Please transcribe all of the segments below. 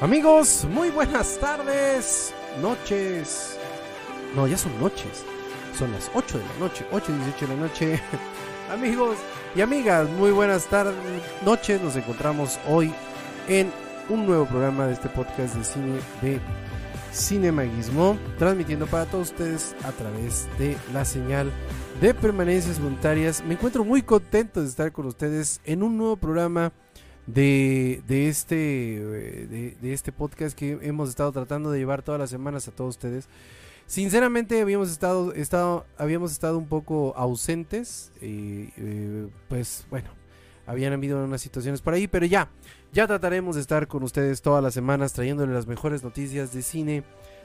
Amigos, muy buenas tardes, noches. No, ya son noches. Son las 8 de la noche, 8 y 18 de la noche. Amigos y amigas, muy buenas tardes, noches. Nos encontramos hoy en un nuevo programa de este podcast de cine de Cinemaguismo, transmitiendo para todos ustedes a través de la señal de permanencias voluntarias. Me encuentro muy contento de estar con ustedes en un nuevo programa de, de este, de, de este podcast que hemos estado tratando de llevar todas las semanas a todos ustedes. Sinceramente habíamos estado, estado, habíamos estado un poco ausentes, eh, pues bueno, habían habido unas situaciones por ahí, pero ya, ya trataremos de estar con ustedes todas las semanas trayéndole las mejores noticias de cine,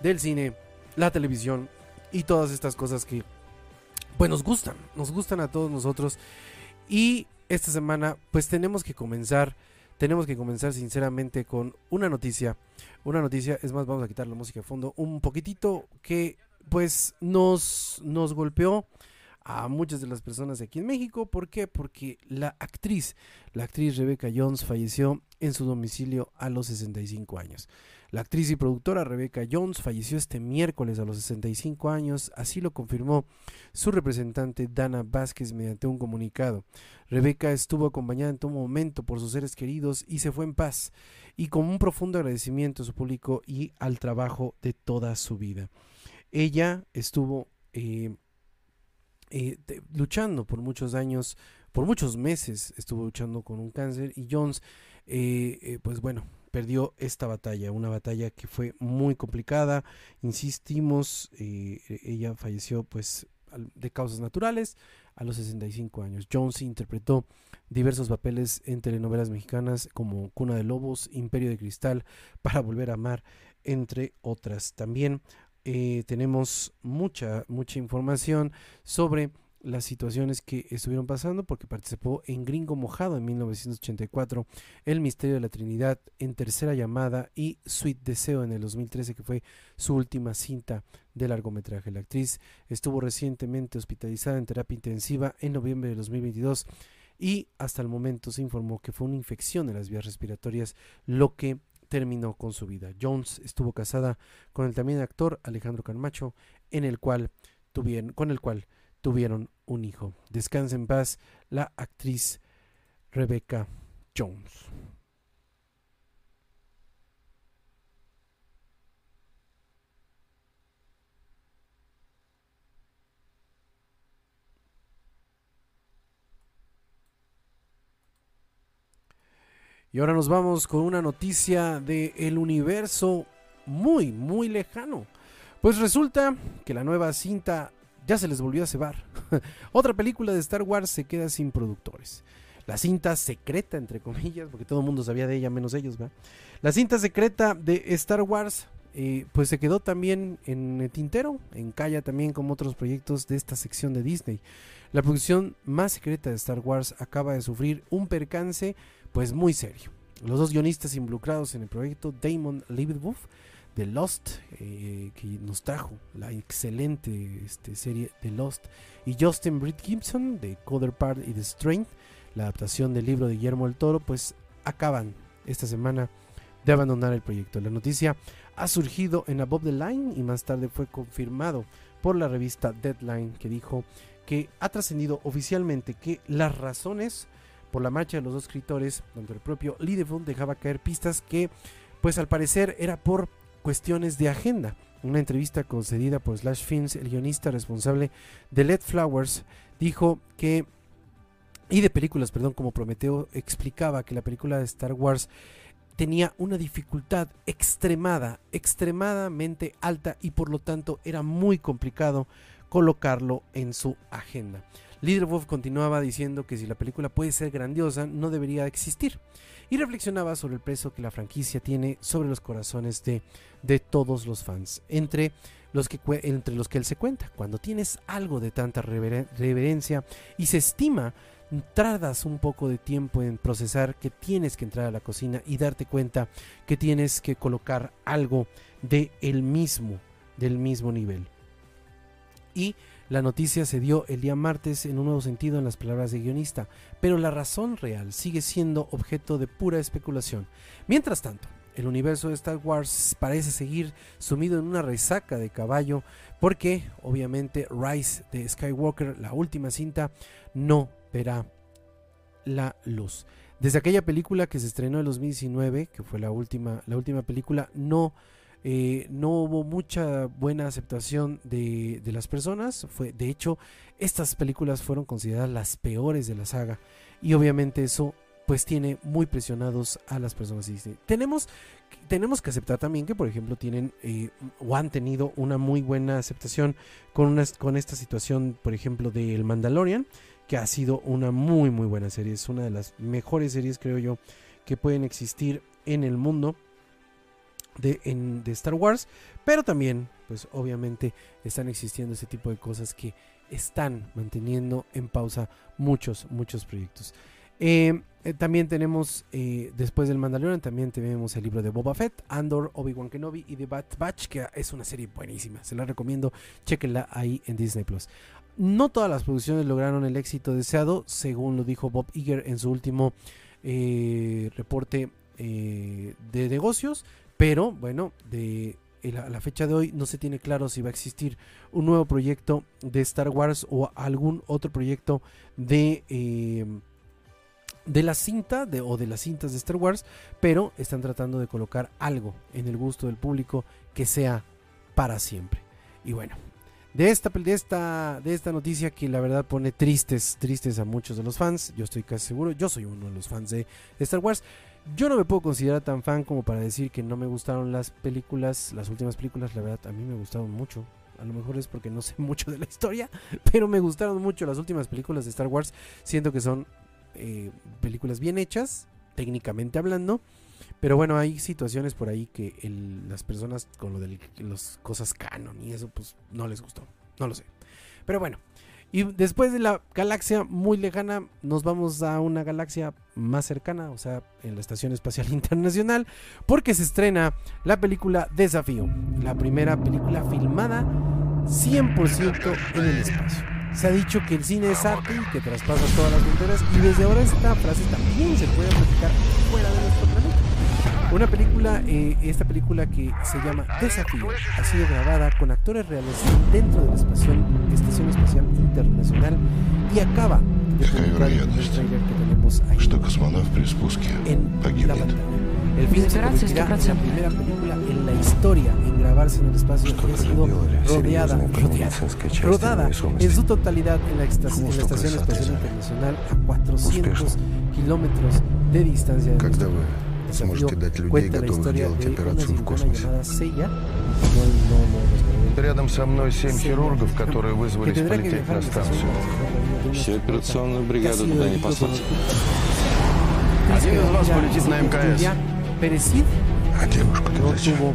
del cine, la televisión y todas estas cosas que pues nos gustan, nos gustan a todos nosotros. Y esta semana pues tenemos que comenzar, tenemos que comenzar sinceramente con una noticia, una noticia, es más, vamos a quitar la música de fondo, un poquitito que pues nos, nos golpeó a muchas de las personas aquí en México. ¿Por qué? Porque la actriz, la actriz Rebecca Jones falleció en su domicilio a los 65 años. La actriz y productora Rebecca Jones falleció este miércoles a los 65 años, así lo confirmó su representante Dana Vázquez mediante un comunicado. Rebecca estuvo acompañada en todo momento por sus seres queridos y se fue en paz, y con un profundo agradecimiento a su público y al trabajo de toda su vida. Ella estuvo eh, eh, luchando por muchos años, por muchos meses estuvo luchando con un cáncer y Jones, eh, pues bueno, perdió esta batalla, una batalla que fue muy complicada, insistimos, ella falleció pues de causas naturales a los 65 años. Jones interpretó diversos papeles en telenovelas mexicanas como Cuna de Lobos, Imperio de Cristal, Para Volver a Amar, entre otras. También eh, tenemos mucha, mucha información sobre las situaciones que estuvieron pasando porque participó en Gringo Mojado en 1984, El Misterio de la Trinidad en Tercera Llamada y Sweet Deseo en el 2013 que fue su última cinta de largometraje. La actriz estuvo recientemente hospitalizada en terapia intensiva en noviembre de 2022 y hasta el momento se informó que fue una infección de las vías respiratorias lo que terminó con su vida. Jones estuvo casada con el también actor Alejandro Carmacho, en el cual tuvieron, con el cual tuvieron un hijo. Descansa en paz la actriz Rebecca Jones. Y ahora nos vamos con una noticia del el universo muy, muy lejano. Pues resulta que la nueva cinta ya se les volvió a cebar. Otra película de Star Wars se queda sin productores. La cinta secreta, entre comillas, porque todo el mundo sabía de ella menos ellos, ¿va? La cinta secreta de Star Wars, eh, pues se quedó también en el tintero, en calla también como otros proyectos de esta sección de Disney. La producción más secreta de Star Wars acaba de sufrir un percance pues muy serio. Los dos guionistas involucrados en el proyecto, Damon Lindelof de Lost, eh, que nos trajo la excelente este, serie de Lost, y Justin Britt Gibson de Coder Part y The Strength, la adaptación del libro de Guillermo del Toro, pues acaban esta semana de abandonar el proyecto. La noticia ha surgido en Above the Line y más tarde fue confirmado por la revista Deadline que dijo que ha trascendido oficialmente que las razones por la marcha de los dos escritores, donde el propio Lidefeld dejaba caer pistas que, pues al parecer, era por cuestiones de agenda. Una entrevista concedida por Slash Films, el guionista responsable de Led Flowers, dijo que y de películas, perdón, como Prometeo explicaba que la película de Star Wars tenía una dificultad extremada, extremadamente alta y por lo tanto era muy complicado colocarlo en su agenda. Wolf continuaba diciendo que si la película puede ser grandiosa, no debería existir. Y reflexionaba sobre el peso que la franquicia tiene sobre los corazones de, de todos los fans, entre los, que, entre los que él se cuenta. Cuando tienes algo de tanta reverencia y se estima, tardas un poco de tiempo en procesar que tienes que entrar a la cocina y darte cuenta que tienes que colocar algo de el mismo, del mismo nivel. Y La noticia se dio el día martes en un nuevo sentido en las palabras de guionista, pero la razón real sigue siendo objeto de pura especulación. Mientras tanto, el universo de Star Wars parece seguir sumido en una resaca de caballo porque obviamente Rise de Skywalker, la última cinta, no verá la luz. Desde aquella película que se estrenó en 2019, que fue la última, la última película, no eh, no hubo mucha buena aceptación de, las personas. Fue, de hecho, estas películas fueron consideradas las peores de la saga. Y obviamente eso pues tiene muy presionados a las personas. Tenemos, tenemos que aceptar también que, por ejemplo, tienen eh, o han tenido una muy buena aceptación con, una, con esta situación, por ejemplo, de El Mandalorian, que ha sido una muy, muy buena serie. Es una de las mejores series, creo yo, que pueden existir en el mundo de, Star Wars, pero también, pues obviamente, están existiendo ese tipo de cosas que están manteniendo en pausa muchos, muchos proyectos. Eh, eh, también tenemos, eh, después del Mandalorian, también tenemos el libro de Boba Fett, Andor, Obi-Wan Kenobi y The Bad Batch, que es una serie buenísima. Se la recomiendo, chequenla ahí en Disney Plus. No todas las producciones lograron el éxito deseado, según lo dijo Bob Iger en su último reporte de negocios. Pero bueno, de a la fecha de hoy no se tiene claro si va a existir un nuevo proyecto de Star Wars o algún otro proyecto de, em, de la cinta de, o de las cintas de Star Wars, pero están tratando de colocar algo en el gusto del público que sea para siempre. Y bueno, de esta, de esta, de esta noticia que la verdad pone tristes, tristes a muchos de los fans, yo estoy casi seguro, yo soy uno de los fans de Star Wars. Yo no me puedo considerar tan fan como para decir que no me gustaron las películas, las últimas películas, la verdad a mí me gustaron mucho. A lo mejor es porque no sé mucho de la historia, pero me gustaron mucho las últimas películas de Star Wars. Siento que son eh, películas bien hechas, técnicamente hablando. Pero bueno, hay situaciones por ahí que las personas con lo de las cosas canon y eso, pues no les gustó. No lo sé. Pero bueno, y después de la galaxia muy lejana, nos vamos a una galaxia más cercana, o sea, en la Estación Espacial Internacional, porque se estrena la película Desafío, la primera película filmada 100% en el espacio. Se ha dicho que el cine es arte y que traspasa todas las fronteras, y desde ahora esta frase también se puede practicar fuera de nuestro planeta. Una película, eh, esta película que se llama Desafío, ha sido grabada con actores reales dentro de la Estación, Estación Espacial Internacional y acaba de publicar el que tenemos ahí. En la pantalla. El film se convertirá en la primera película en la historia en grabarse en el espacio que ha sido rodeada, rodeada, rodada en su totalidad en la, estación, en la Estación Espacial Internacional a 400 kilómetros de distancia de Сможете дать людей, готовых делать операцию в космосе. Рядом со мной семь хирургов, которые вызвались полететь на станцию. Всю операционную бригаду туда не послать. Один из вас полетит на МКС. А девушку-то зачем?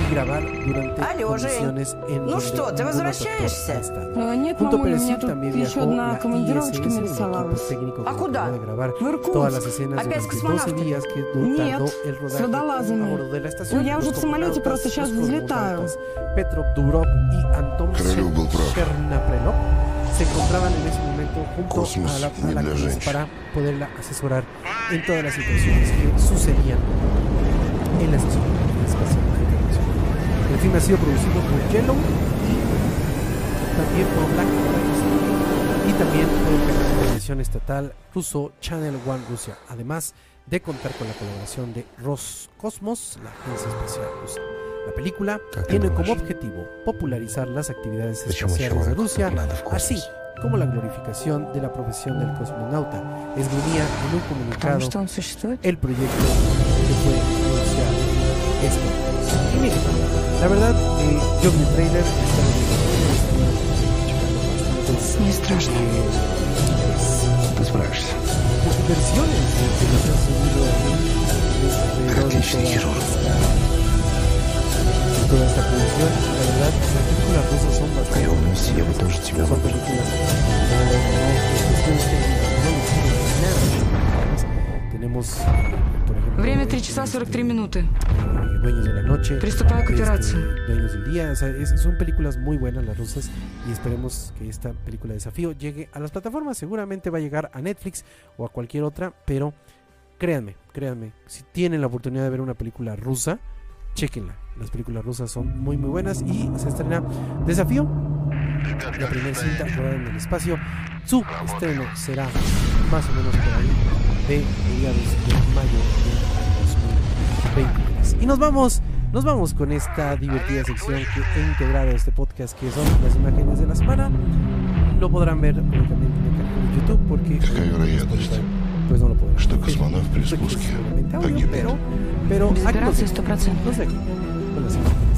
y grabar durante condiciones en Ну что, ты возвращаешься? Э, нет, мамуля, меня тут еще одна командировочка нарисовалась. А куда? В Иркутск. Опять к космонавтам? Нет, с водолазами. Ну, я уже в самолете просто сейчас взлетаю. Королев был прав. se encontraban en ese momento junto Cosmos, a la, a la para poderla asesorar en todas las situaciones que sucedían en la sesión. el filme ha sido producido por Yellow y también por Black y también por la televisión estatal ruso Channel One Rusia, además de contar con la colaboración de Roscosmos, la agencia espacial rusa. La película tiene como objetivo popularizar las actividades espaciales de Rusia, así como la glorificación de la profesión del cosmonauta. Esgrimía en un comunicado el proyecto que fue anunciado este mes. La verdad, eh, yo vi el trailer estaba Muy страшно. Ты справишься. Ты отличный хирург. А я умница, я бы тоже тебя выбрал. Tenemos Время eh, 3 часа tenemos, 43 eh, minuты. eh, Dueños de la Noche. Приступаю к este, операции. Dueños del Día. O sea, es- son películas muy buenas las rusas y esperemos que esta película de desafío llegue a las plataformas. Seguramente va a llegar a Netflix o a cualquier otra, pero créanme, créanme, si tienen la oportunidad de ver una película rusa, chequenla. Las películas rusas son muy muy buenas y se estrena Desafío, la primera cinta rodada en el espacio. Su estreno será más o menos por ahí de mediados de mayo de 2023. Y nos vamos, nos vamos con esta divertida sección que he integrado a este podcast que son las imágenes de la semana. Lo podrán ver únicamente en el canal de YouTube porque Какая en вероятность, Spotify, pues no lo podrán что ver. космонавт при Porque es спуске solamente audio, погибнет? pero, pero Без aquí nos операции dejamos, 100%. nos dejamos con las imágenes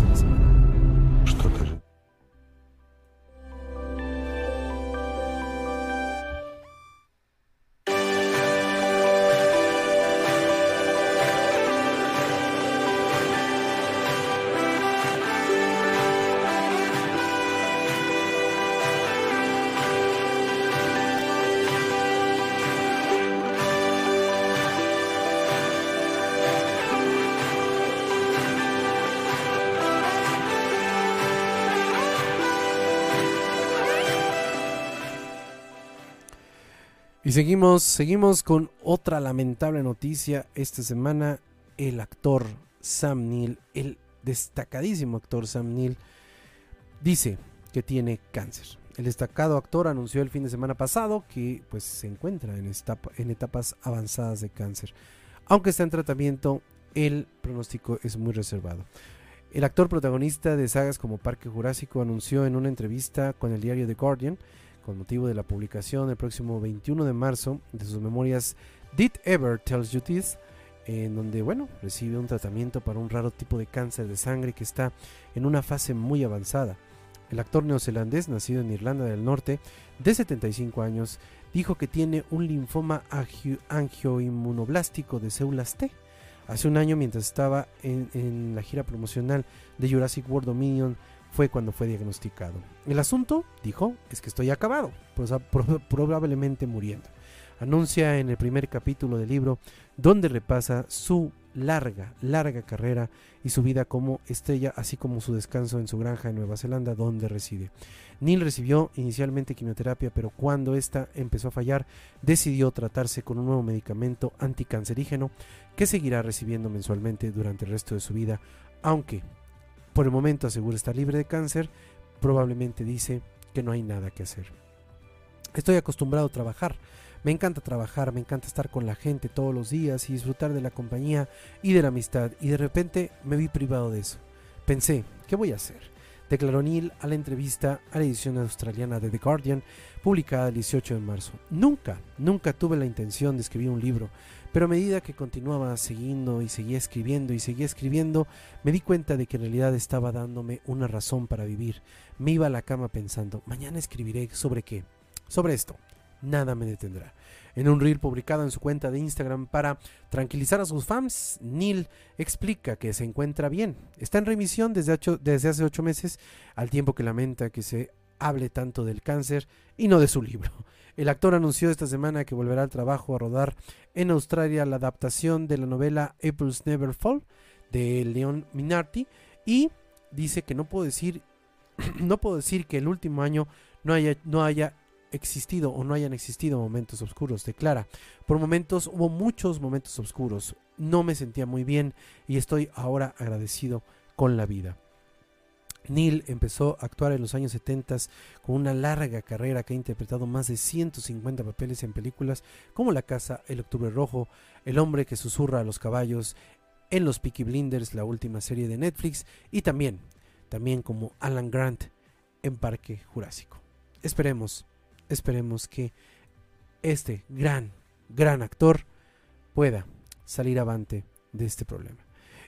Y seguimos, seguimos con otra lamentable noticia esta semana. El actor Sam Neill, el destacadísimo actor Sam Neill, dice que tiene cáncer. El destacado actor anunció el fin de semana pasado que pues, se encuentra en, en etapas avanzadas de cáncer. Aunque está en tratamiento, el pronóstico es muy reservado. El actor protagonista de sagas como Parque Jurásico anunció en una entrevista con el diario The Guardian con motivo de la publicación el próximo 21 de marzo de sus memorias Did Ever Tells You This, en donde, bueno, recibe un tratamiento para un raro tipo de cáncer de sangre que está en una fase muy avanzada. El actor neozelandés, nacido en Irlanda del Norte, de 75 años, dijo que tiene un linfoma angio- angioinmunoblástico de células T. Hace un año, mientras estaba en, en la gira promocional de Jurassic World Dominion, fue cuando fue diagnosticado. El asunto, dijo, es que estoy acabado, pues, probablemente muriendo. Anuncia en el primer capítulo del libro donde repasa su larga, larga carrera y su vida como estrella, así como su descanso en su granja en Nueva Zelanda, donde reside. Neil recibió inicialmente quimioterapia, pero cuando esta empezó a fallar, decidió tratarse con un nuevo medicamento anticancerígeno que seguirá recibiendo mensualmente durante el resto de su vida, aunque por el momento asegura estar libre de cáncer, probablemente dice que no hay nada que hacer. Estoy acostumbrado a trabajar. Me encanta trabajar, me encanta estar con la gente todos los días y disfrutar de la compañía y de la amistad. Y de repente me vi privado de eso. Pensé, ¿qué voy a hacer? Declaró Neil a la entrevista a la edición australiana de The Guardian, publicada el 18 de marzo. Nunca, nunca tuve la intención de escribir un libro, pero a medida que continuaba siguiendo y seguía escribiendo y seguía escribiendo, me di cuenta de que en realidad estaba dándome una razón para vivir. Me iba a la cama pensando, mañana escribiré sobre qué. Sobre esto. Nada me detendrá. En un reel publicado en su cuenta de Instagram para tranquilizar a sus fans, Neil explica que se encuentra bien. Está en remisión desde, hace ocho meses, al tiempo que lamenta que se hable tanto del cáncer y no de su libro. El actor anunció esta semana que volverá al trabajo a rodar en Australia la adaptación de la novela April's Never Fall de Leon Minardi y dice que no puedo decir no puedo decir que el último año no haya no haya existido o no hayan existido momentos oscuros, declara. Por momentos hubo muchos momentos oscuros. No me sentía muy bien y estoy ahora agradecido con la vida. Neil empezó a actuar en los años 70 con una larga carrera que ha interpretado más de 150 papeles en películas como La Casa, El Octubre Rojo, El Hombre que Susurra a los Caballos, en Los Peaky Blinders, la última serie de Netflix, y también, también como Alan Grant en Parque Jurásico. Esperemos, esperemos que este gran, gran actor pueda salir avante de este problema.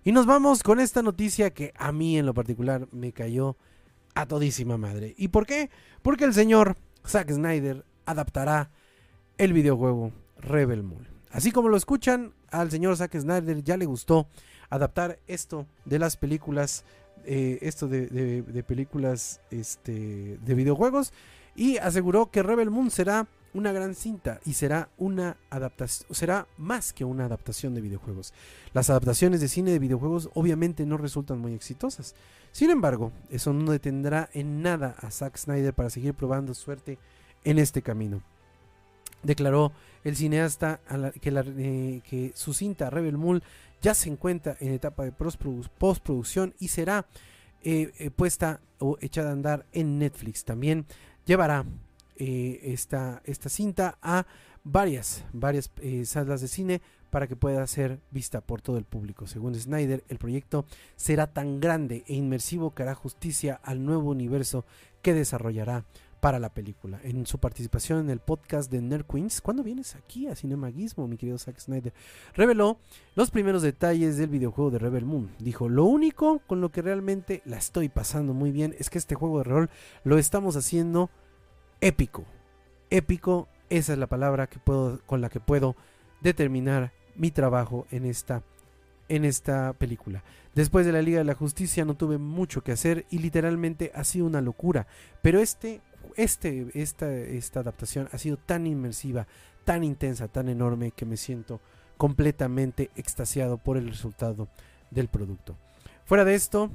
Y nos vamos con esta noticia que a mí en lo particular me cayó a todísima madre. ¿Y por qué? Porque el señor Zack Snyder adaptará el videojuego Rebel Moon. Así como lo escuchan, al señor Zack Snyder ya le gustó adaptar esto de las películas, eh, esto de, de- películas este, de videojuegos, y aseguró que Rebel Moon será una gran cinta y será una adaptación, será más que una adaptación de videojuegos. Las adaptaciones de cine de videojuegos obviamente no resultan muy exitosas. Sin embargo, eso no detendrá en nada a Zack Snyder para seguir probando suerte en este camino. Declaró el cineasta eh, que su cinta Rebel Moon ya se encuentra en etapa de postproducción y será eh, eh, puesta o echada a andar en Netflix. También llevará eh, esta, esta cinta a varias, varias eh, salas de cine para que pueda ser vista por todo el público. Según Snyder, el proyecto será tan grande e inmersivo que hará justicia al nuevo universo que desarrollará para la película. En su participación en el podcast de Nerd Queens, ¿cuándo vienes aquí a Cinemaguismo, mi querido Zack Snyder? Reveló los primeros detalles del videojuego de Rebel Moon. Dijo, lo único con lo que realmente la estoy pasando muy bien es que este juego de rol lo estamos haciendo épico. Épico, esa es la palabra que puedo, con la que puedo determinar mi trabajo en esta, en esta película. Después de la Liga de la Justicia no tuve mucho que hacer y literalmente ha sido una locura. Pero este, este, esta, esta adaptación ha sido tan inmersiva, tan intensa, tan enorme que me siento completamente extasiado por el resultado del producto. Fuera de esto,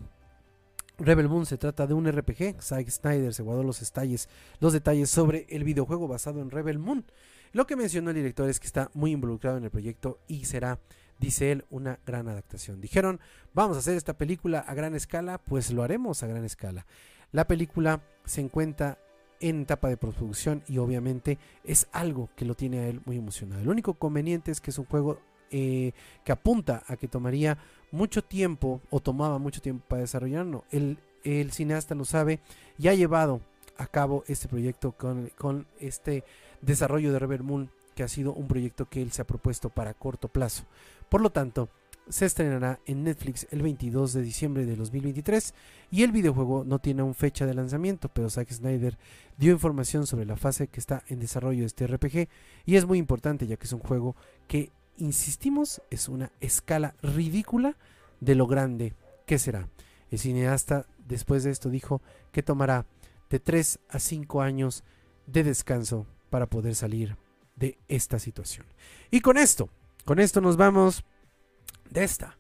Rebel Moon se trata de un RPG. Zack Snyder se guardó los detalles, los detalles sobre el videojuego basado en Rebel Moon. Lo que mencionó el director es que está muy involucrado en el proyecto y será, dice él, una gran adaptación. Dijeron, vamos a hacer esta película a gran escala, pues lo haremos a gran escala. La película se encuentra en etapa de producción y obviamente es algo que lo tiene a él muy emocionado. El único conveniente es que es un juego eh, que apunta a que tomaría mucho tiempo o tomaba mucho tiempo para desarrollarlo. El, el cineasta lo sabe y ha llevado a cabo este proyecto con, con este desarrollo de Rebel Moon, que ha sido un proyecto que él se ha propuesto para corto plazo. Por lo tanto, se estrenará en Netflix el 22 de diciembre de 2023 y el videojuego no tiene aún fecha de lanzamiento, pero Zack Snyder dio información sobre la fase que está en desarrollo de este RPG y es muy importante ya que es un juego que, insistimos, es una escala ridícula de lo grande que será. El cineasta después de esto dijo que tomará de 3 a 5 años de descanso para poder salir de esta situación. Y con esto, con esto nos vamos de esta,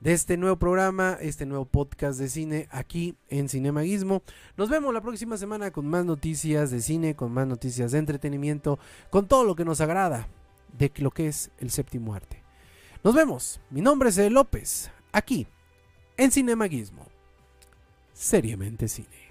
de este nuevo programa, este nuevo podcast de cine aquí en Cinemaguismo. Nos vemos la próxima semana con más noticias de cine, con más noticias de entretenimiento, con todo lo que nos agrada de lo que es el séptimo arte. Nos vemos. Mi nombre es López, aquí en Cinemaguismo. Seriamente Cine.